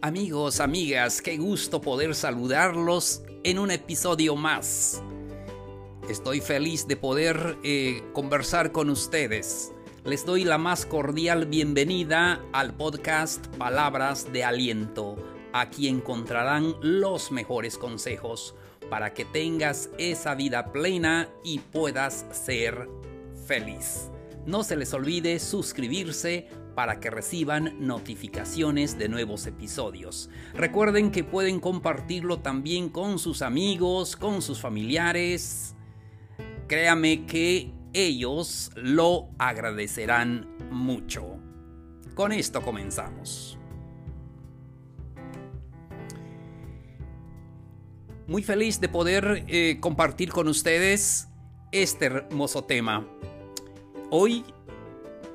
Amigos, amigas, qué gusto poder saludarlos en un episodio más. Estoy feliz de poder eh, conversar con ustedes. Les doy la más cordial bienvenida al podcast Palabras de Aliento. Aquí encontrarán los mejores consejos para que tengas esa vida plena y puedas ser feliz. No se les olvide suscribirse para que reciban notificaciones de nuevos episodios. Recuerden que pueden compartirlo también con sus amigos, con sus familiares. Créame que ellos lo agradecerán mucho. Con esto comenzamos. Muy feliz de poder eh, compartir con ustedes este hermoso tema. Hoy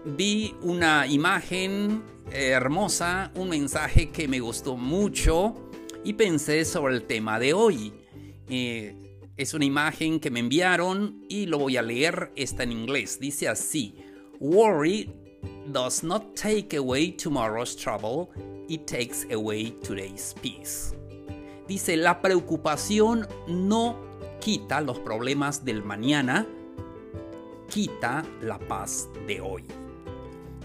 vi una imagen hermosa, un mensaje que me gustó mucho y pensé sobre el tema de hoy. Eh, es una imagen que me enviaron y lo voy a leer, está en inglés. Dice así, Worry does not take away tomorrow's trouble, it takes away today's peace. Dice, la preocupación no quita los problemas del mañana, quita la paz de hoy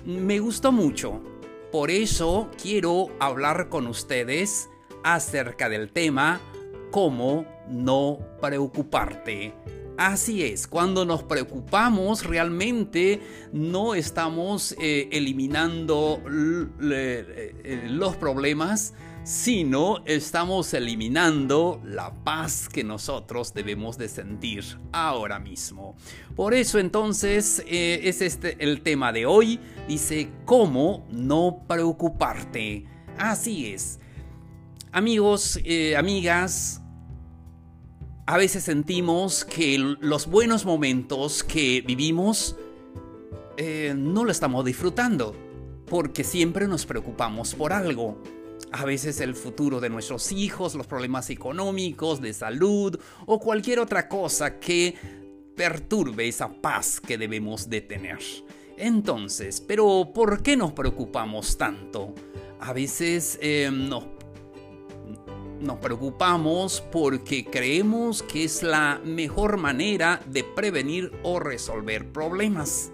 me gustó mucho. Por eso quiero hablar con ustedes acerca del tema cómo no preocuparte. Así es, cuando nos preocupamos realmente no estamos eh, eliminando eh, los problemas, sino estamos eliminando la paz que nosotros debemos de sentir ahora mismo. Por eso entonces eh, es este el tema de hoy. Dice, ¿cómo no preocuparte? Así es. Amigos, eh, amigas, a veces sentimos que los buenos momentos que vivimos eh, no lo estamos disfrutando, porque siempre nos preocupamos por algo a veces el futuro de nuestros hijos, los problemas económicos, de salud o cualquier otra cosa que perturbe esa paz que debemos de tener. Entonces, pero ¿por qué nos preocupamos tanto? A veces em, nos, nos preocupamos porque creemos que es la mejor manera de prevenir o resolver problemas.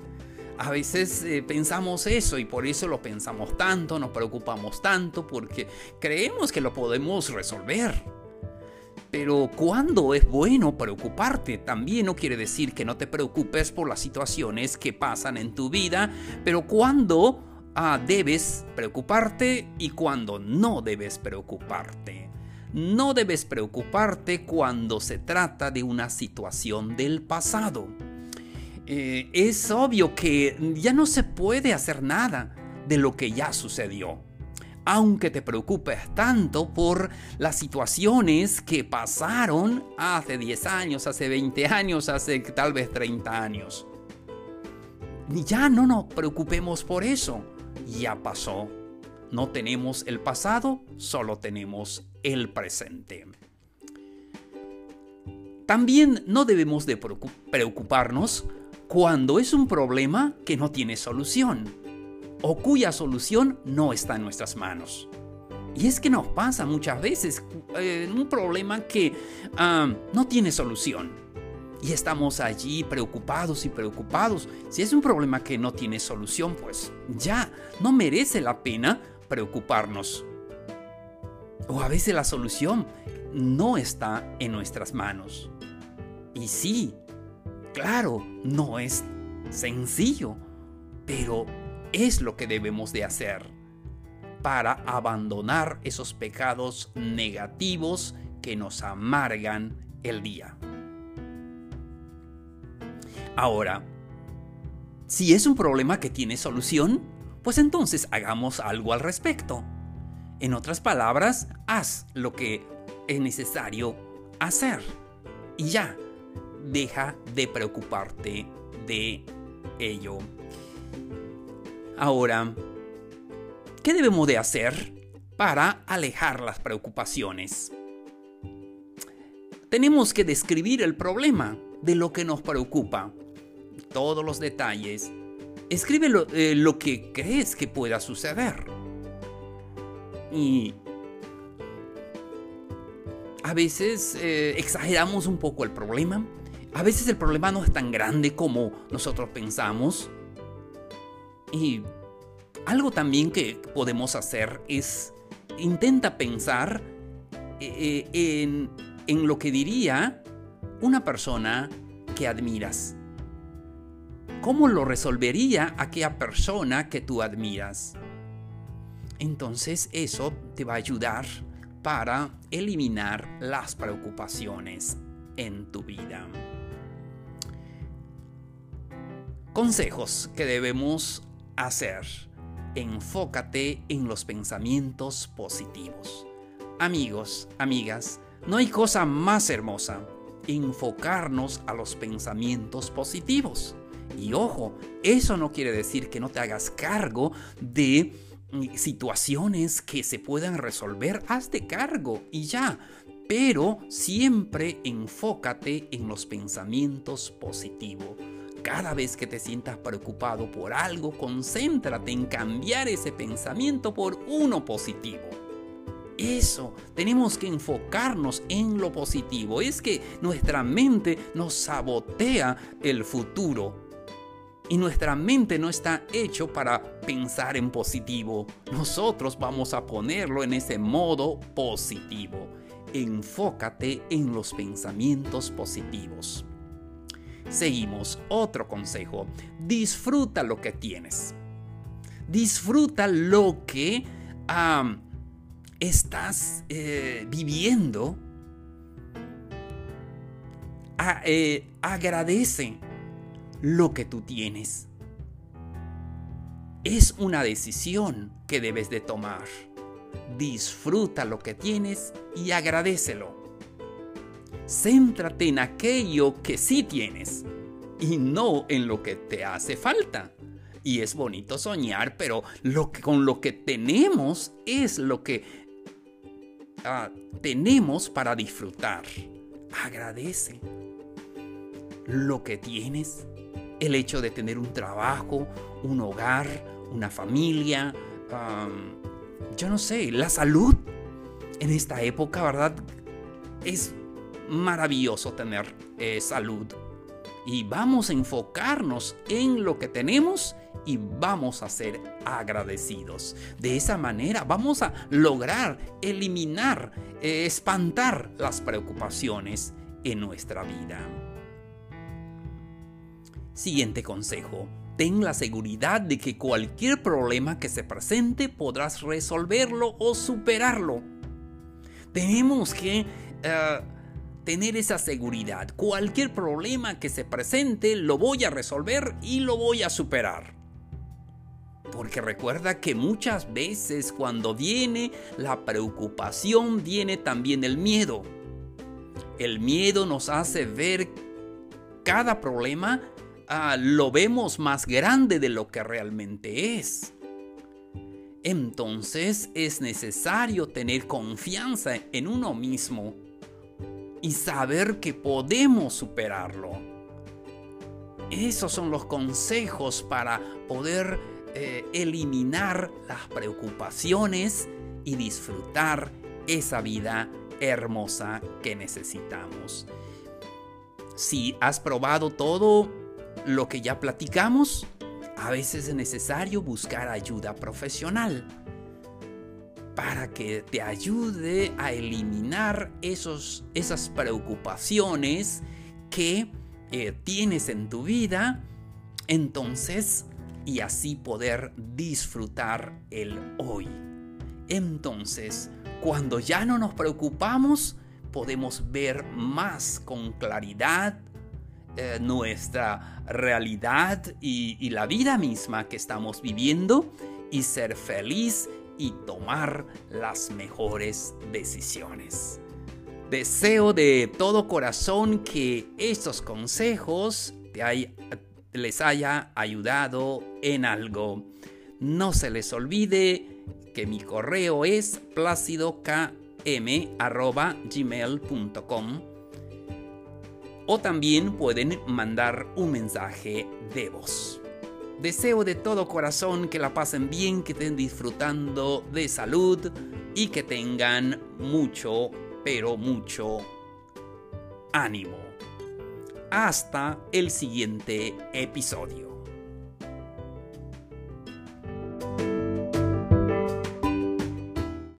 A veces eh, pensamos eso y por eso lo pensamos tanto, nos preocupamos tanto porque creemos que lo podemos resolver. Pero cuando es bueno preocuparte, también no quiere decir que no te preocupes por las situaciones que pasan en tu vida, pero cuando ah, debes preocuparte y cuando no debes preocuparte. No debes preocuparte cuando se trata de una situación del pasado. Eh, es obvio que ya no se puede hacer nada de lo que ya sucedió. Aunque te preocupes tanto por las situaciones que pasaron hace 10 años, hace 20 años, hace tal vez 30 años. Ya no nos preocupemos por eso. Ya pasó. No tenemos el pasado, solo tenemos el presente. También no debemos de preocuparnos cuando es un problema que no tiene solución o cuya solución no está en nuestras manos. Y es que nos pasa muchas veces eh, un problema que ah, no tiene solución. Y estamos allí preocupados y preocupados. Si es un problema que no tiene solución, pues ya no merece la pena preocuparnos. O a veces la solución no está en nuestras manos. Y sí, Claro, no es sencillo, pero es lo que debemos de hacer para abandonar esos pecados negativos que nos amargan el día. Ahora, si es un problema que tiene solución, pues entonces hagamos algo al respecto. En otras palabras, haz lo que es necesario hacer. Y ya, deja de preocuparte de ello. Ahora, ¿qué debemos de hacer para alejar las preocupaciones? Tenemos que describir el problema de lo que nos preocupa, todos los detalles. Escribe lo, eh, que crees que pueda suceder. Y a veces eh, exageramos un poco el problema. A veces el problema no es tan grande como nosotros pensamos. Y algo también que podemos hacer es intenta pensar eh, eh, en, en lo que diría una persona que admiras. ¿Cómo lo resolvería aquella persona que tú admiras? Entonces eso te va a ayudar para eliminar las preocupaciones en tu vida. Consejos que debemos hacer. Enfócate en los pensamientos positivos. Amigos, amigas, no hay cosa más hermosa enfocarnos a los pensamientos positivos. Y ojo, eso no quiere decir que no te hagas cargo de mm, situaciones que se puedan resolver. Hazte cargo y ya. Pero siempre enfócate en los pensamientos positivos. Cada vez que te sientas preocupado por algo, concéntrate en cambiar ese pensamiento por uno positivo. Eso, tenemos que enfocarnos en lo positivo. Es que nuestra mente nos sabotea el futuro. Y nuestra mente no está hecho para pensar en positivo. Nosotros vamos a ponerlo en ese modo positivo. Enfócate en los pensamientos positivos. Seguimos, otro consejo. Disfruta lo que tienes. Disfruta lo que estás eh, viviendo. Eh, agradece lo que tú tienes. Es una decisión que debes de tomar. Disfruta lo que tienes y agradecelo. Céntrate en aquello que sí tienes y no en lo que te hace falta. Y es bonito soñar, pero lo que, con lo que tenemos es lo que ah, tenemos para disfrutar. Agradece lo que tienes. El hecho de tener un trabajo, un hogar, una familia, yo no sé, la salud. En esta época, ¿verdad? Es maravilloso tener eh, salud. Y vamos a enfocarnos en lo que tenemos y vamos a ser agradecidos. De esa manera vamos a lograr eliminar, eh, espantar las preocupaciones en nuestra vida. Siguiente consejo. Ten la seguridad de que cualquier problema que se presente podrás resolverlo o superarlo. Tenemos que eh, tener esa seguridad. Cualquier problema que se presente lo voy a resolver y lo voy a superar. Porque recuerda que muchas veces cuando viene la preocupación viene también el miedo. El miedo nos hace ver cada problema, ah, lo vemos más grande de lo que realmente es. Entonces es necesario tener confianza en uno mismo y saber que podemos superarlo. Esos son los consejos para poder eh, eliminar las preocupaciones y disfrutar esa vida hermosa que necesitamos. Si has probado todo lo que ya platicamos, a veces es necesario buscar ayuda profesional para que te ayude a eliminar esos, esas preocupaciones que eh, tienes en tu vida, entonces, y así poder disfrutar el hoy. Entonces, cuando ya no nos preocupamos, podemos ver más con claridad eh, nuestra realidad y, y la vida misma que estamos viviendo y ser feliz y tomar las mejores decisiones. Deseo de todo corazón que estos consejos te les haya ayudado en algo. No se les olvide que mi correo es placidokm.gmail.com o también pueden mandar un mensaje de voz. Deseo de todo corazón que la pasen bien, que estén disfrutando de salud y que tengan mucho pero mucho ánimo. Hasta el siguiente episodio.